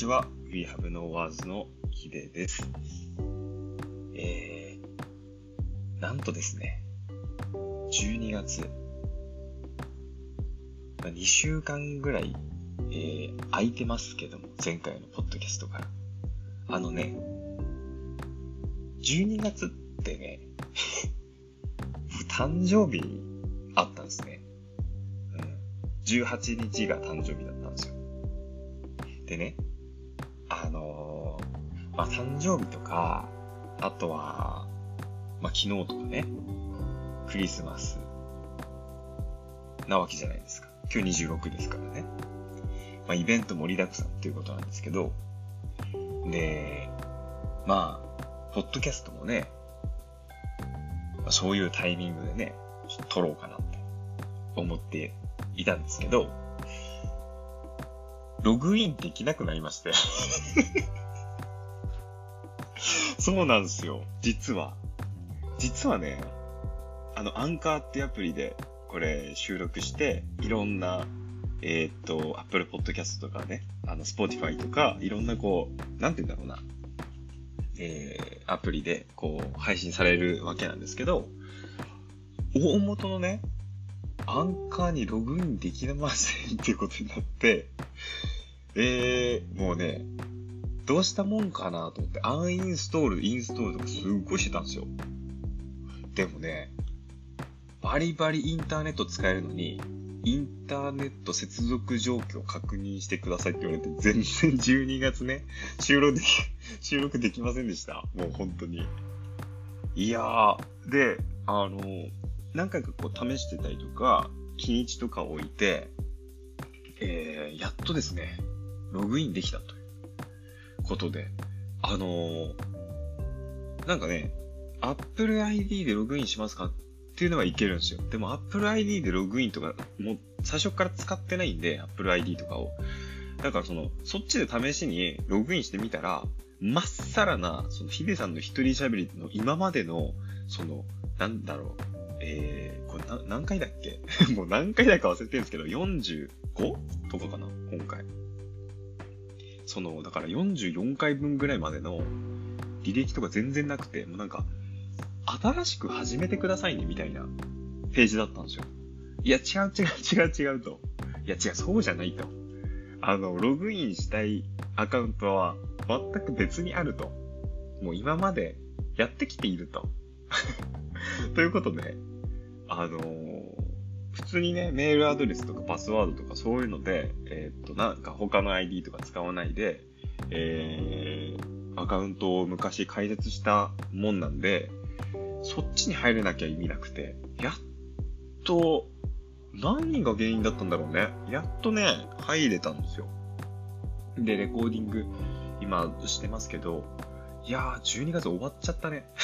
ちは。We Have No Words のヒデです。えー、なんとですね、12月、まあ2週間ぐらい、えー、空いてますけども、前回のポッドキャストから。あのね、12月ってね、誕生日あったんですね。うん。18日が誕生日だったんですよ。でね、誕生日とか、あとは、まあ、昨日とかね、クリスマスなわけじゃないですか。今日26ですからね。まあ、イベント盛りだくさんっていうことなんですけど、で、まあ、ポッドキャストもね、まあそういうタイミングでね、ちょっと撮ろうかなって思っていたんですけど、ログインできなくなりまして。そうなんですよ。実は。実はね、あの、アンカーってアプリで、これ収録して、いろんな、えーっと、Apple Podcast とかね、あの、Spotify とか、いろんなこう、なんて言うんだろうな、えー、アプリで、こう、配信されるわけなんですけど、大元のね、アンカーにログインできませんっていうことになって、えー、もうね、どうしたもんかなと思って、アンインストール、インストールとかすっごいしてたんですよ。でもね、バリバリインターネット使えるのに、インターネット接続状況を確認してくださいって言われて、全然12月ね、収録でき、収録できませんでした。もう本当に。いやー、で、あの、何回かこう試してたりとか、日にちとか置いて、えー、やっとですね、ログインできたということで、あのーなんかね、Apple ID でログインしますかっていうのはいけるんですよ。でも Apple ID でログインとか、もう最初から使ってないんで、Apple ID とかを。だからその、そっちで試しにログインしてみたら、まっさらな、そのヒデさんの一人喋りの今までの、その、なんだろう、えー、これ何回だっけ？もう何回だか忘れてるんですけど、45? とかかな今回。その、だから44回分ぐらいまでの履歴とか全然なくて、もうなんか、新しく始めてくださいねみたいなページだったんですよ。いや、違う違う違う違うと。いや、違う、そうじゃないと。あの、ログインしたいアカウントは全く別にあると。もう今までやってきていると。ということで、あのー普通にね、メールアドレスとかパスワードとかそういうので、えーっと、なんか他の ID とか使わないで、えー、アカウントを昔開設したもんなんで、そっちに入れなきゃ意味なくて、やっと、何が原因だったんだろうね。やっとね、入れたんですよ。で、レコーディング、今してますけど、いやー、12月終わっちゃったね。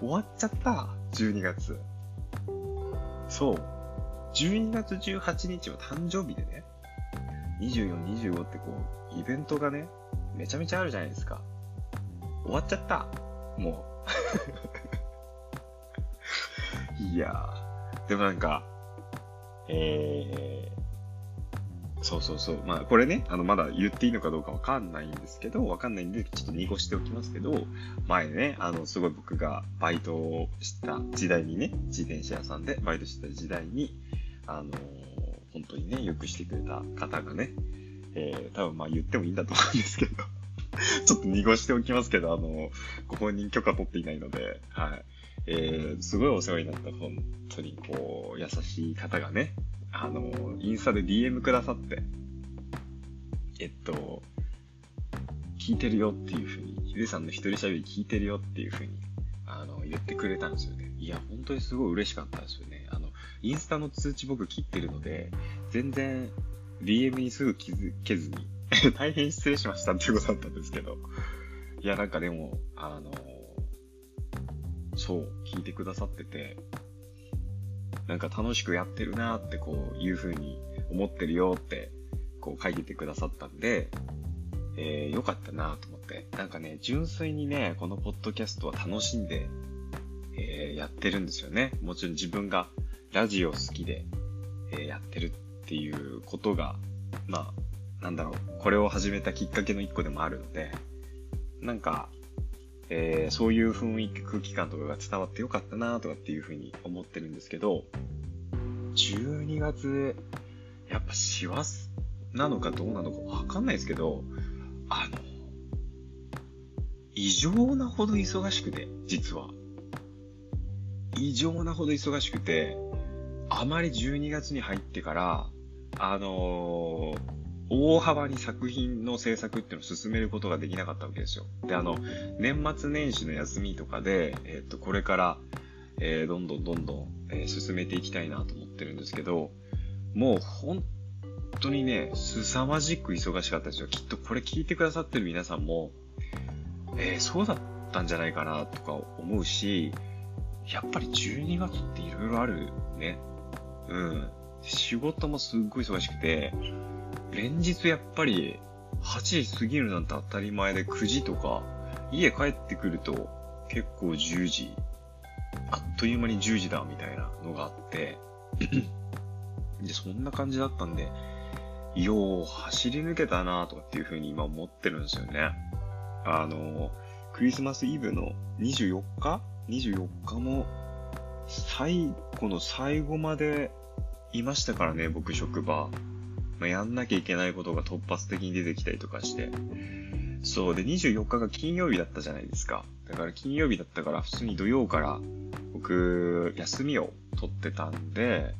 終わっちゃった、12月。そう。12月18日は誕生日でね、24、25ってこう、イベントがね、めちゃめちゃあるじゃないですか。終わっちゃった。もう。いやー。でもなんか、えー、そうそうそう。まあ、これね、あの、まだ言っていいのかどうかわかんないんですけど、わかんないんで、ちょっと濁しておきますけど、前ね、あの、すごい僕がバイトをした時代にね、自転車屋さんでバイトしてた時代に、あのー本当にね、よくしてくれた方がね、えー、多分まあ言ってもいいんだと思うんですけど、ちょっと濁しておきますけど、あの、ご本人許可取っていないので、はい。えー、すごいお世話になった、本当にこう、優しい方がね、あの、インスタで DM くださって、えっと、聞いてるよっていうふうに、ヒデさんの一人喋り聞いてるよっていうふうに、あの、言ってくれたんですよね。いや、本当にすごい嬉しかったですよね。あの、インスタの通知僕切ってるので、全然 DM にすぐ気づけずに、大変失礼しましたっていうことだったんですけど、いや、なんかでも、あの、そう、聞いてくださってて、なんか楽しくやってるなってこういう風に思ってるよってこう書いててくださったんで、えー、よかったなと思って。なんかね、純粋にね、このポッドキャストは楽しんで、えーやってるんですよね。もちろん自分がラジオ好きで、えーやってるっていうことが、まあ、なんだろう、これを始めたきっかけの一個でもあるので、なんか、えー、そういう雰囲気、空気感とかが伝わってよかったなとかっていうふうに思ってるんですけど、12月、やっぱ師走なのかどうなのかわかんないですけど、あの、異常なほど忙しくて、実は。異常なほど忙しくて、あまり12月に入ってから、あのー大幅に作品の制作っていうのを進めることができなかったわけですよ。で、あの、年末年始の休みとかで、えっ、と、これから、えー、どんどんどんどん、えー、進めていきたいなと思ってるんですけど、もう本当にね、凄まじく忙しかったですよ。きっとこれ聞いてくださってる皆さんも、えー、そうだったんじゃないかなとか思うし、やっぱり12月って色々あるね。うん。仕事もすっごい忙しくて、連日やっぱり8時過ぎるなんて当たり前で9時とか、家帰ってくると結構10時、あっという間に10時だみたいなのがあってで、そんな感じだったんで、よう走り抜けたなとかっていう風に今思ってるんですよね。あの、クリスマスイブの24日 ?24 日も最後の最後までいましたからね、僕職場。まあ、やんなきゃいけないことが突発的に出てきたりとかして。そう。で、24日が金曜日だったじゃないですか。だから金曜日だったから普通に土曜から僕、休みを取ってたんで、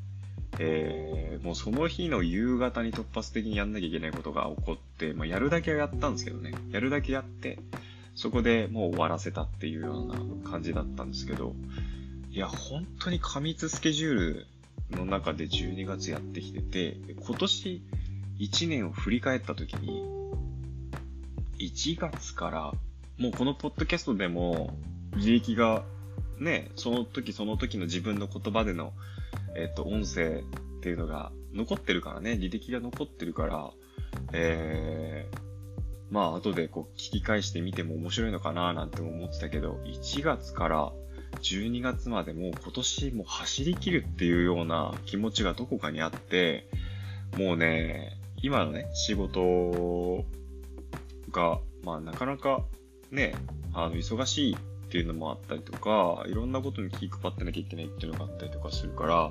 えー、もうその日の夕方に突発的にやんなきゃいけないことが起こって、まあ、やるだけはやったんですけどね。やるだけやって、そこでもう終わらせたっていうような感じだったんですけど、いや、本当に過密スケジュールの中で12月やってきてて、今年1年を振り返った時に、1月から、もうこのポッドキャストでも、履歴が、ね、その時その時の自分の言葉での、えっ、と、音声っていうのが残ってるからね、履歴が残ってるから、えー、まあ後でこう聞き返してみても面白いのかななんて思ってたけど、1月から12月までもう今年も走り切るっていうような気持ちがどこかにあって、もうね、今のね、仕事が、まあなかなかね、あの、忙しいっていうのもあったりとか、いろんなことに気配ってなきゃいけないっていうのがあったりとかするから、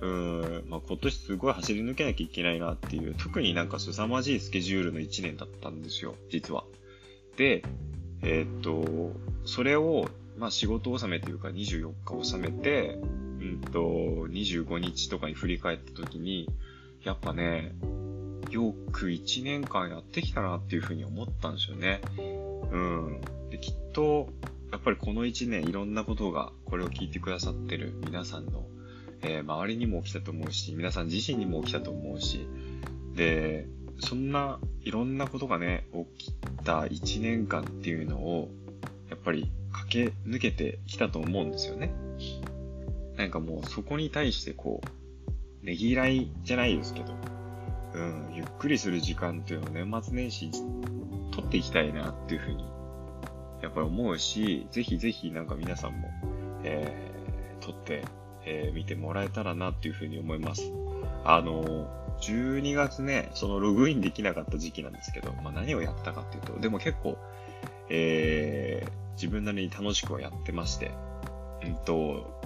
うーん、まあ今年すごい走り抜けなきゃいけないなっていう、特になんか凄まじいスケジュールの1年だったんですよ、実は。で、えー、っと、それをまあ仕事納めというか24日納めて、うんと、25日とかに振り返った時に、やっぱね、よく1年間やってきたなっていうふうに思ったんですよね。うん。で、きっと、やっぱりこの1年いろんなことが、これを聞いてくださってる皆さんの、えー、周りにも起きたと思うし、皆さん自身にも起きたと思うし、で、そんないろんなことがね、起きた1年間っていうのを、やっぱりけ抜けてきたと思うんですよね。なんかもうそこに対してこう、ねぎらいじゃないですけど、うん、ゆっくりする時間っていうのを年末年始取っていきたいなっていうふうに、やっぱり思うし、ぜひぜひなんか皆さんも、えー、取ってえー、見てもらえたらなっていうふうに思います。あの、12月ね、そのログインできなかった時期なんですけど、まあ、何をやったかっていうと、でも結構、えー、自分なりに楽しくはやってまして、うんと、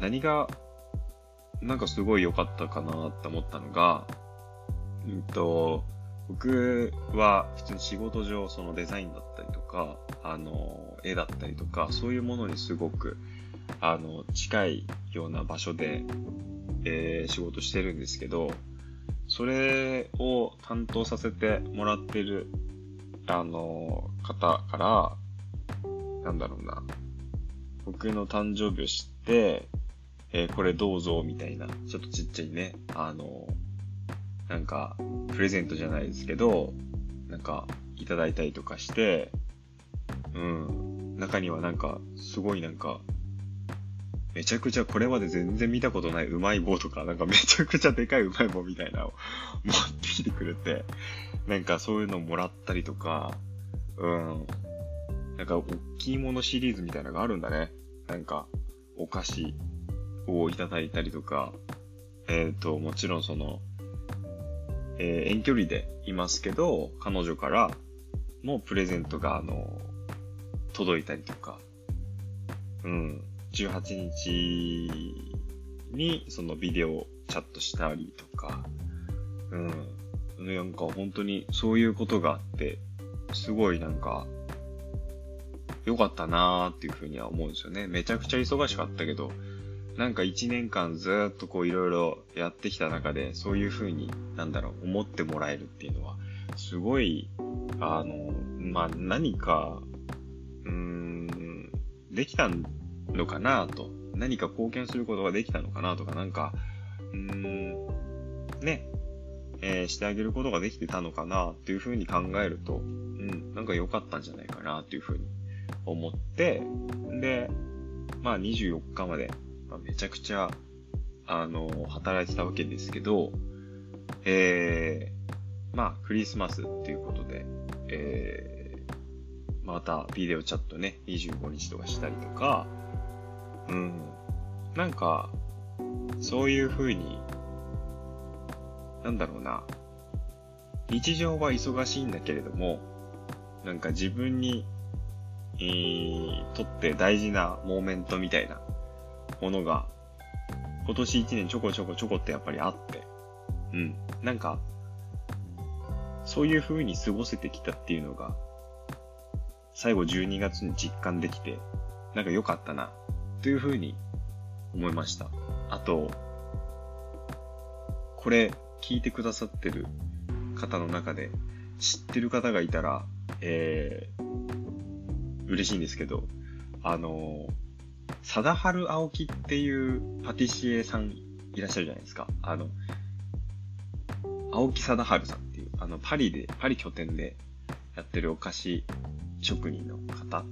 何が、なんかすごい良かったかなって思ったのが、うんと、僕は普通に仕事上そのデザインだったりとか、あの、絵だったりとか、そういうものにすごく、あの、近いような場所で、えー、仕事してるんですけど、それを担当させてもらってる、あの、方から、なんだろうな、僕の誕生日を知って、えー、これどうぞ、みたいな、ちょっとちっちゃいね、あの、なんか、プレゼントじゃないですけど、なんか、いただいたりとかして、うん、中にはなんか、すごいなんか、めちゃくちゃこれまで全然見たことないうまい棒とか、なんかめちゃくちゃでかいうまい棒みたいなのを 持ってきてくれて、なんかそういうのもらったりとか、うん。なんか、大きいものシリーズみたいなのがあるんだね。なんか、お菓子をいただいたりとか、えっ、ー、と、もちろんその、えー遠距離でいますけど、彼女からもうプレゼントが、あの、届いたりとか、うん、18日にそのビデオチャットしたりとか、うん、なんか本当にそういうことがあって、すごいなんか、良かったなーっていうふうには思うんですよね。めちゃくちゃ忙しかったけど、なんか一年間ずっとこういろいろやってきた中で、そういうふうに、なんだろう、思ってもらえるっていうのは、すごい、あの、まあ、何か、うーん、できたんのかなと。何か貢献することができたのかなとか、なんか、うーん、ね、えーしてあげることができてたのかなっていうふうに考えると、うん、なんか良かったんじゃないかなっていうふうに思って、で、まあ24日まで、まあめちゃくちゃ、あの、働いてたわけですけど、えー、まあクリスマスっていうことで、えー、またビデオチャットね、25日とかしたりとか、うん、なんか、そういう風に、なんだろうな、日常は忙しいんだけれども、なんか自分に、えー、とって大事なモーメントみたいなものが、今年1年ちょこちょこちょこってやっぱりあって、うん、なんか、そういう風に過ごせてきたっていうのが、最後12月に実感できて、なんか良かったな、という風に思いました。あと、これ聞いてくださってる方の中で知ってる方がいたら、えー、嬉しいんですけど、あの、貞治青木っていうパティシエさんいらっしゃるじゃないですか。あの、青木貞治さんっていう、あの、パリで、パリ拠点でやってるお菓子職人の方、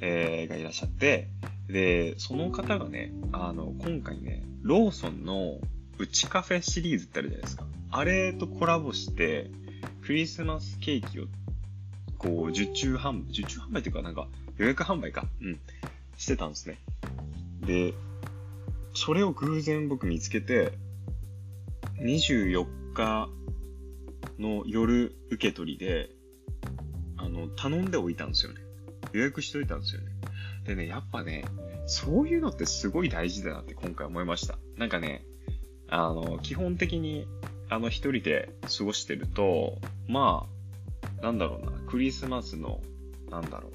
えーがいらっしゃって、で、その方がね、あの、今回ね、ローソンのうちカフェシリーズってあるじゃないですか。あれとコラボして、クリスマスケーキを、こう、受注販売、受注販売っていうか、なんか、予約販売か。うん。してたんですね。で、それを偶然僕見つけて、24日の夜受け取りで、あの、頼んでおいたんですよね。予約しといたんですよね。でね、やっぱね、そういうのってすごい大事だなって今回思いました。なんかね、あの、基本的に、あの、一人で過ごしてると、まあ、なんだろうな、クリスマスの、なんだろう、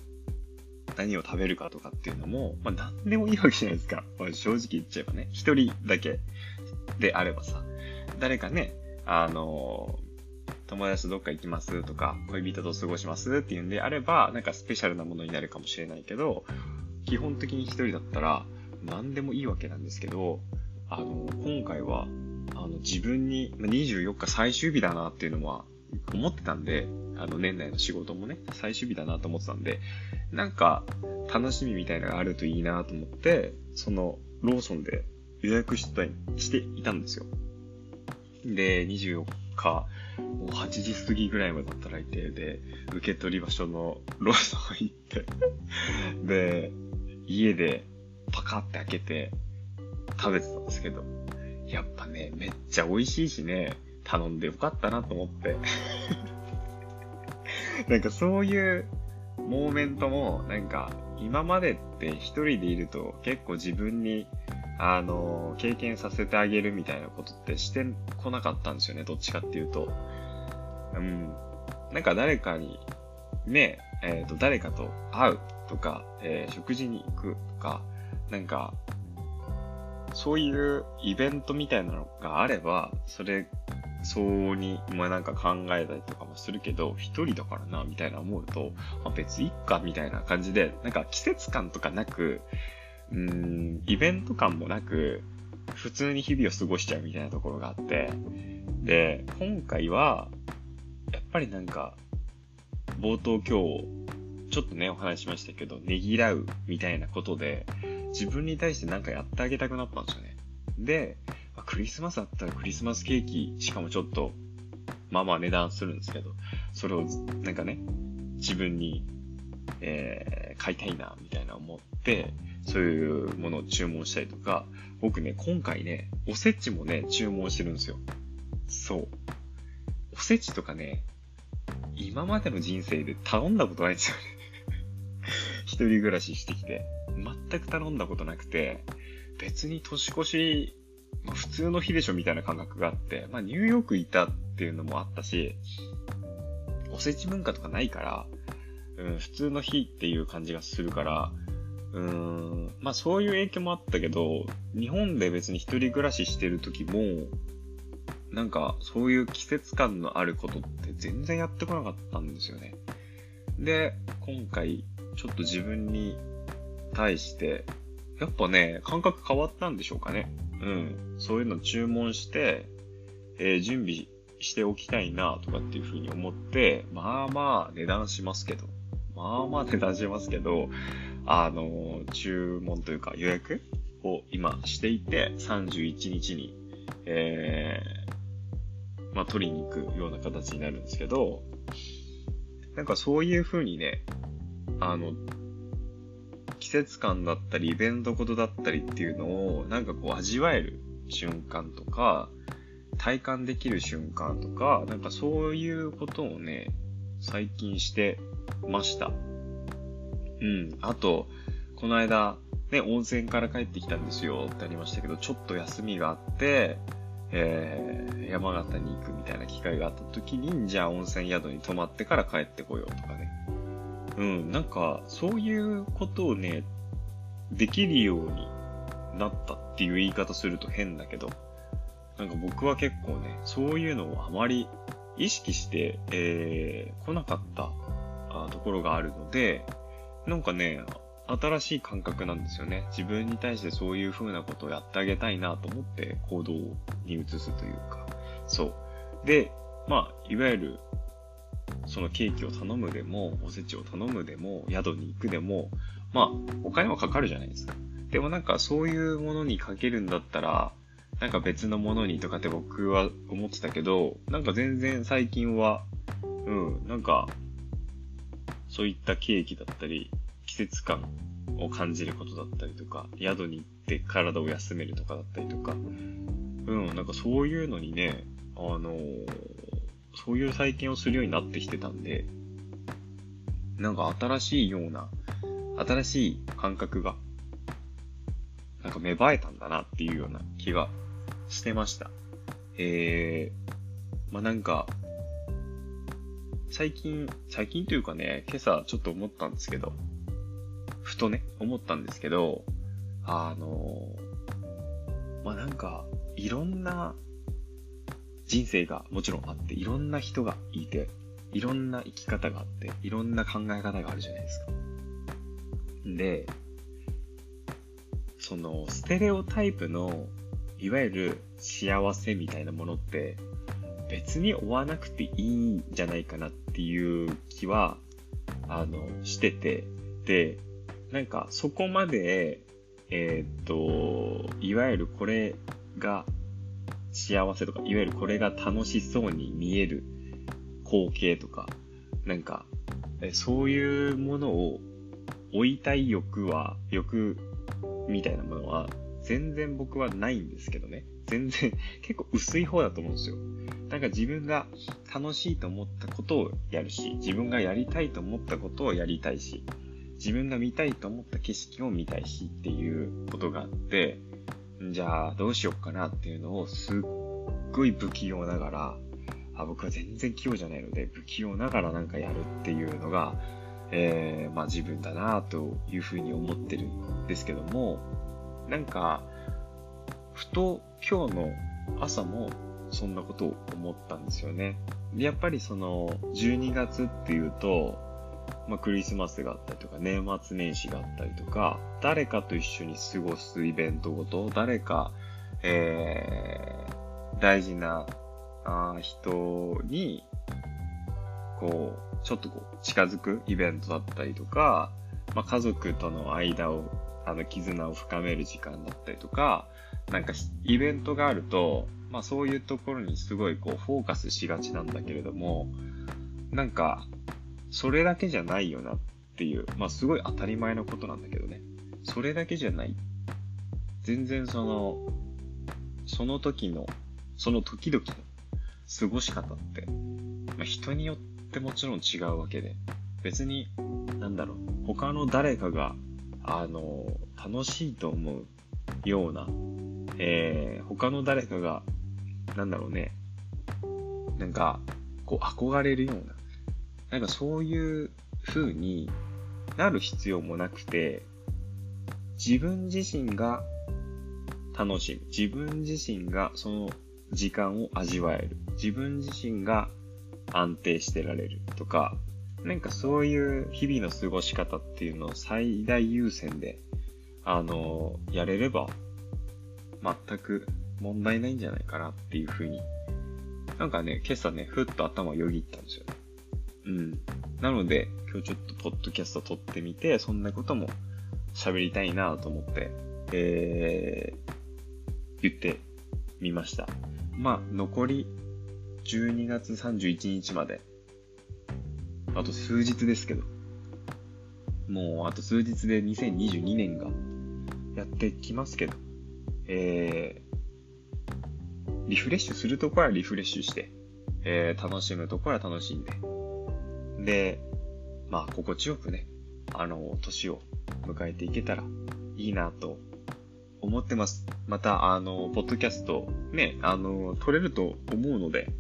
何を食べるかとかっていうのも、まあ、なんでもいいわけじゃないですか。正直言っちゃえばね、一人だけであればさ、誰かね、あの、友達とどっか行きますとか、恋人と過ごしますっていうんであれば、なんかスペシャルなものになるかもしれないけど、基本的に一人だったら、何でもいいわけなんですけど、あの、今回は、あの、自分に、24日最終日だなっていうのは思ってたんで、あの、年内の仕事もね、最終日だなと思ってたんで、なんか、楽しみみたいなのがあるといいなと思って、その、ローソンで予約してたしていたんですよ。で、24日、もう8時過ぎぐらいまで働いて、で、受け取り場所のローソン行って、で、家でパカって開けて食べてたんですけど、やっぱね、めっちゃ美味しいしね、頼んでよかったなと思って。なんかそういうモーメントも、なんか今までって一人でいると結構自分に、あの、経験させてあげるみたいなことってしてこなかったんですよね、どっちかっていうと。うん。なんか誰かに、ね、えっ、と、誰かと会うとか、えー食事に行くとか、なんか、そういうイベントみたいなのがあれば、それ、そうに、まあなんか考えたりとかもするけど、一人だからな、みたいな思うと、まあ、別にいっか、みたいな感じで、なんか季節感とかなく、うーん、イベント感もなく、普通に日々を過ごしちゃうみたいなところがあって、で、今回は、やっぱりなんか、冒頭今日、ちょっとね、お話しましたけど、ねぎらうみたいなことで、自分に対してなんかやってあげたくなったんですよね。で、クリスマスだったらクリスマスケーキ、しかもちょっと、まあまあ値段するんですけど、それをなんかね、自分に、えー買いたいな、みたいな思って、そういうものを注文したりとか、僕ね、今回ね、おせちもね、注文してるんですよ。そう。おせちとかね、今までの人生で頼んだことないんですよね。一人暮らししてきて。全く頼んだことなくて、別に年越し、まあ、普通の日でしょみたいな感覚があって、まあニューヨークいたっていうのもあったし、おせち文化とかないから、うん、普通の日っていう感じがするから、うん、まあそういう影響もあったけど、日本で別に一人暮らししてる時も、なんかそういう季節感のあることって全然やってこなかったんですよね。で、今回ちょっと自分に対して、やっぱね、感覚変わったんでしょうかね。うん。そういうの注文して、えー、準備しておきたいなとかっていうふうに思って、まあまあ値段しますけど、まあまあ値段しますけど、あの、注文というか予約を今していて、31日に、えー、まあ取りに行くような形になるんですけど、なんかそういう風にね、あの、季節感だったり、イベントことだったりっていうのを、なんかこう味わえる瞬間とか、体感できる瞬間とか、なんかそういうことをね、最近してました。うん。あと、この間、ね、温泉から帰ってきたんですよってありましたけど、ちょっと休みがあって、えー、山形に行くみたいな機会があった時に、じゃあ温泉宿に泊まってから帰ってこようとかね。うん、なんか、そういうことをね、できるようになったっていう言い方すると変だけど、なんか僕は結構ね、そういうのをあまり意識して、えー、来なかったあところがあるので、なんかね、新しい感覚なんですよね。自分に対してそういう風なことをやってあげたいなと思って行動に移すというか。そう。で、まあ、いわゆる、そのケーキを頼むでも、おせちを頼むでも、宿に行くでも、まあ、お金はかかるじゃないですか。でもなんかそういうものにかけるんだったら、なんか別のものにとかって僕は思ってたけど、なんか全然最近は、うん、なんか、そういったケーキだったり、季節感を感じることだったりとか、宿に行って体を休めるとかだったりとか、うん、なんかそういうのにね、あのー、そういう体験をするようになってきてたんで、なんか新しいような、新しい感覚が、なんか芽生えたんだなっていうような気がしてました。えー、まあ、なんか、最近、最近というかね、今朝ちょっと思ったんですけど、ふとね、思ったんですけど、あの、まあ、なんか、いろんな人生がもちろんあって、いろんな人がいて、いろんな生き方があって、いろんな考え方があるじゃないですか。で、その、ステレオタイプの、いわゆる幸せみたいなものって、別に追わなくていいんじゃないかなっていう気は、あの、してて、で、なんかそこまで、えー、っと、いわゆるこれが幸せとか、いわゆるこれが楽しそうに見える光景とか、なんか、そういうものを追いたい欲は、欲みたいなものは、全然僕はないんですけどね。全然、結構薄い方だと思うんですよ。なんか自分が楽しいと思ったことをやるし、自分がやりたいと思ったことをやりたいし、自分が見たいと思った景色を見たいしっていうことがあって、じゃあどうしようかなっていうのをすっごい不器用ながら、あ僕は全然器用じゃないので、不器用ながらなんかやるっていうのが、えー、まあ自分だなというふうに思ってるんですけども、なんか、ふと今日の朝もそんなことを思ったんですよね。やっぱりその12月っていうと、まあ、クリスマスがあったりとか、年末年始があったりとか、誰かと一緒に過ごすイベントごと、誰か、えー、大事なあ人に、こう、ちょっとこう、近づくイベントだったりとか、まあ、家族との間をあの、絆を深める時間だったりとか、なんか、イベントがあると、まあそういうところにすごいこう、フォーカスしがちなんだけれども、なんか、それだけじゃないよなっていう、まあすごい当たり前のことなんだけどね。それだけじゃない。全然その、その時の、その時々の過ごし方って、まあ、人によってもちろん違うわけで、別に、なんだろう、他の誰かが、あの、楽しいと思うような、えー、他の誰かが、なんだろうね、なんか、こう憧れるような、なんかそういう風になる必要もなくて、自分自身が楽しむ。自分自身がその時間を味わえる。自分自身が安定してられるとか、なんかそういう日々の過ごし方っていうのを最大優先で、あの、やれれば、全く問題ないんじゃないかなっていうふうに、なんかね、今朝ね、ふっと頭をよぎったんですよね。うん。なので、今日ちょっとポッドキャスト撮ってみて、そんなことも喋りたいなと思って、えー、言ってみました。まあ、残り12月31日まで、あと数日ですけど、もうあと数日で2022年がやってきますけど、えー、リフレッシュするところはリフレッシュして、えー、楽しむところは楽しんで、で、まあ、心地よくね、あの、年を迎えていけたらいいなと思ってます。また、あの、ポッドキャスト、ね、あの、撮れると思うので、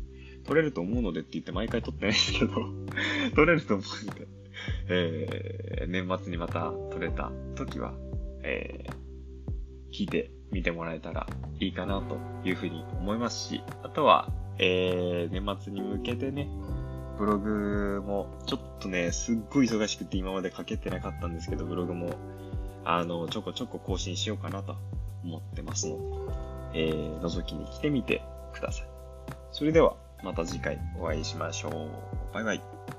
撮れると思うのでって言って毎回撮ってないんですけど 撮れると思うので、えー、年末にまた撮れた時は、えー、聞いてみてもらえたらいいかなというふうに思いますし、あとは、えー、年末に向けてね、ブログも、ちょっとね、すっごい忙しくて今まで書けてなかったんですけど、ブログも、あの、ちょこちょこ更新しようかなと思ってますので、えー、覗きに来てみてください。それでは、また次回お会いしましょう。バイバイ。